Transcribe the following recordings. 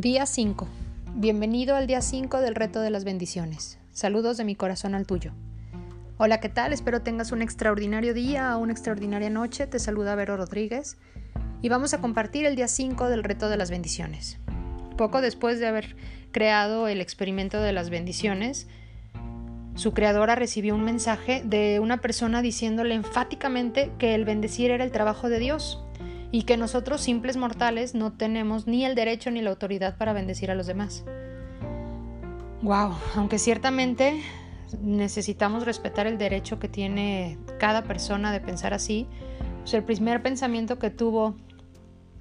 Día 5. Bienvenido al día 5 del reto de las bendiciones. Saludos de mi corazón al tuyo. Hola, ¿qué tal? Espero tengas un extraordinario día o una extraordinaria noche. Te saluda Vero Rodríguez y vamos a compartir el día 5 del reto de las bendiciones. Poco después de haber creado el experimento de las bendiciones, su creadora recibió un mensaje de una persona diciéndole enfáticamente que el bendecir era el trabajo de Dios y que nosotros simples mortales no tenemos ni el derecho ni la autoridad para bendecir a los demás. Wow, aunque ciertamente necesitamos respetar el derecho que tiene cada persona de pensar así, pues el primer pensamiento que tuvo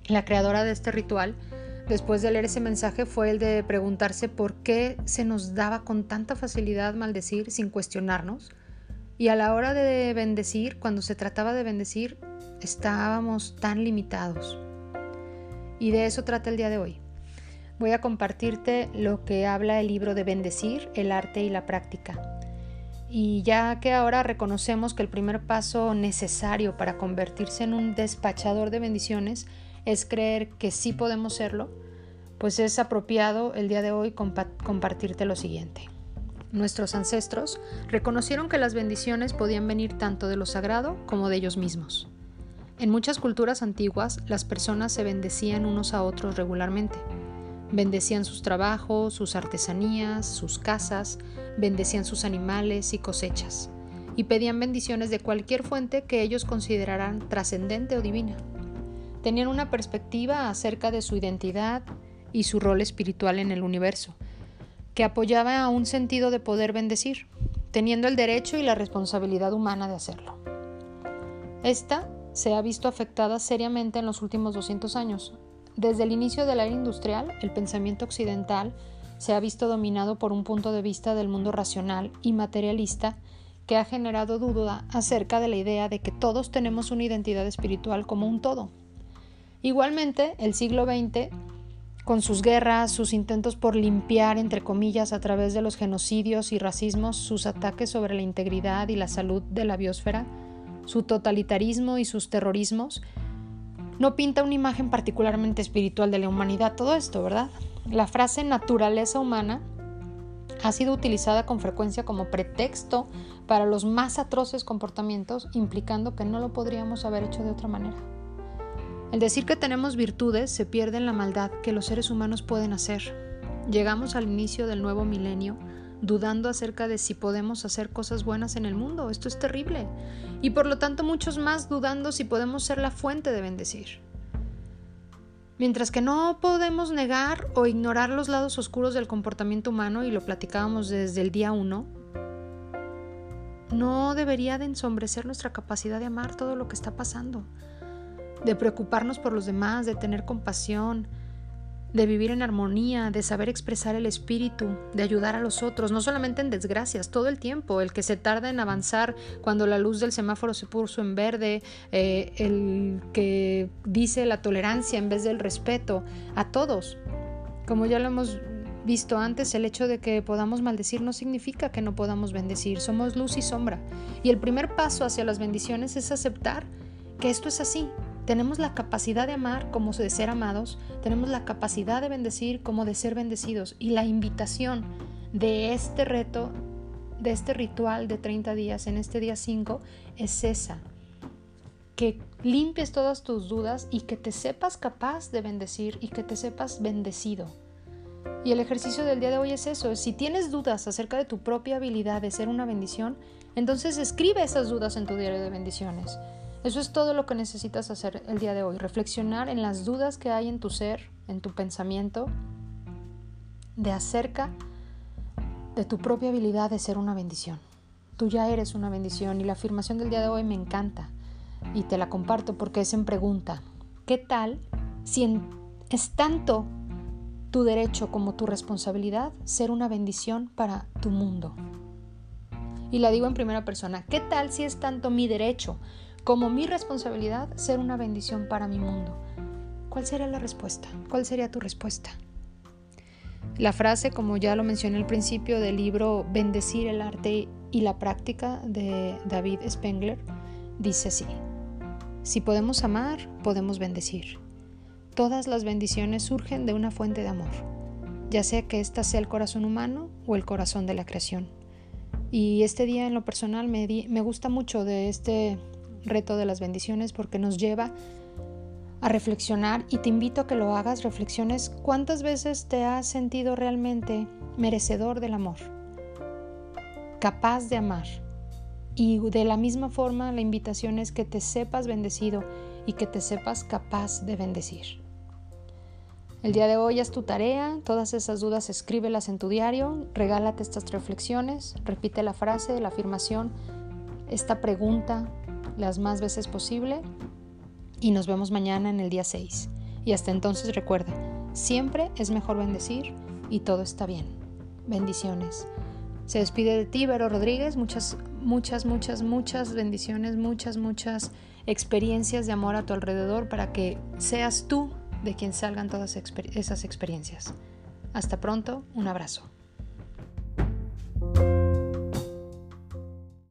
la creadora de este ritual después de leer ese mensaje fue el de preguntarse por qué se nos daba con tanta facilidad maldecir sin cuestionarnos. Y a la hora de bendecir, cuando se trataba de bendecir, estábamos tan limitados. Y de eso trata el día de hoy. Voy a compartirte lo que habla el libro de Bendecir, el arte y la práctica. Y ya que ahora reconocemos que el primer paso necesario para convertirse en un despachador de bendiciones es creer que sí podemos serlo, pues es apropiado el día de hoy compartirte lo siguiente. Nuestros ancestros reconocieron que las bendiciones podían venir tanto de lo sagrado como de ellos mismos. En muchas culturas antiguas, las personas se bendecían unos a otros regularmente. Bendecían sus trabajos, sus artesanías, sus casas, bendecían sus animales y cosechas, y pedían bendiciones de cualquier fuente que ellos consideraran trascendente o divina. Tenían una perspectiva acerca de su identidad y su rol espiritual en el universo, que apoyaba a un sentido de poder bendecir, teniendo el derecho y la responsabilidad humana de hacerlo. Esta se ha visto afectada seriamente en los últimos 200 años. Desde el inicio de la era industrial, el pensamiento occidental se ha visto dominado por un punto de vista del mundo racional y materialista que ha generado duda acerca de la idea de que todos tenemos una identidad espiritual como un todo. Igualmente, el siglo XX, con sus guerras, sus intentos por limpiar, entre comillas, a través de los genocidios y racismos, sus ataques sobre la integridad y la salud de la biosfera, su totalitarismo y sus terrorismos, no pinta una imagen particularmente espiritual de la humanidad todo esto, ¿verdad? La frase naturaleza humana ha sido utilizada con frecuencia como pretexto para los más atroces comportamientos, implicando que no lo podríamos haber hecho de otra manera. El decir que tenemos virtudes se pierde en la maldad que los seres humanos pueden hacer. Llegamos al inicio del nuevo milenio dudando acerca de si podemos hacer cosas buenas en el mundo. Esto es terrible. Y por lo tanto muchos más dudando si podemos ser la fuente de bendecir. Mientras que no podemos negar o ignorar los lados oscuros del comportamiento humano, y lo platicábamos desde el día uno, no debería de ensombrecer nuestra capacidad de amar todo lo que está pasando, de preocuparnos por los demás, de tener compasión, de vivir en armonía, de saber expresar el espíritu, de ayudar a los otros, no solamente en desgracias, todo el tiempo, el que se tarda en avanzar cuando la luz del semáforo se puso en verde, eh, el que dice la tolerancia en vez del respeto, a todos. Como ya lo hemos visto antes, el hecho de que podamos maldecir no significa que no podamos bendecir, somos luz y sombra. Y el primer paso hacia las bendiciones es aceptar que esto es así, tenemos la capacidad de amar como de ser amados, tenemos la capacidad de bendecir como de ser bendecidos. Y la invitación de este reto, de este ritual de 30 días, en este día 5, es esa. Que limpies todas tus dudas y que te sepas capaz de bendecir y que te sepas bendecido. Y el ejercicio del día de hoy es eso. Si tienes dudas acerca de tu propia habilidad de ser una bendición, entonces escribe esas dudas en tu diario de bendiciones. Eso es todo lo que necesitas hacer el día de hoy, reflexionar en las dudas que hay en tu ser, en tu pensamiento, de acerca de tu propia habilidad de ser una bendición. Tú ya eres una bendición y la afirmación del día de hoy me encanta y te la comparto porque es en pregunta. ¿Qué tal si es tanto tu derecho como tu responsabilidad ser una bendición para tu mundo? Y la digo en primera persona. ¿Qué tal si es tanto mi derecho como mi responsabilidad ser una bendición para mi mundo. ¿Cuál sería la respuesta? ¿Cuál sería tu respuesta? La frase, como ya lo mencioné al principio del libro Bendecir el arte y la práctica de David Spengler, dice así, si podemos amar, podemos bendecir. Todas las bendiciones surgen de una fuente de amor, ya sea que ésta sea el corazón humano o el corazón de la creación. Y este día en lo personal me, me gusta mucho de este reto de las bendiciones porque nos lleva a reflexionar y te invito a que lo hagas, reflexiones cuántas veces te has sentido realmente merecedor del amor, capaz de amar. Y de la misma forma la invitación es que te sepas bendecido y que te sepas capaz de bendecir. El día de hoy es tu tarea, todas esas dudas escríbelas en tu diario, regálate estas reflexiones, repite la frase, la afirmación, esta pregunta las más veces posible y nos vemos mañana en el día 6. Y hasta entonces recuerda, siempre es mejor bendecir y todo está bien. Bendiciones. Se despide de ti, Vero Rodríguez. Muchas, muchas, muchas, muchas bendiciones, muchas, muchas experiencias de amor a tu alrededor para que seas tú de quien salgan todas esas experiencias. Hasta pronto, un abrazo.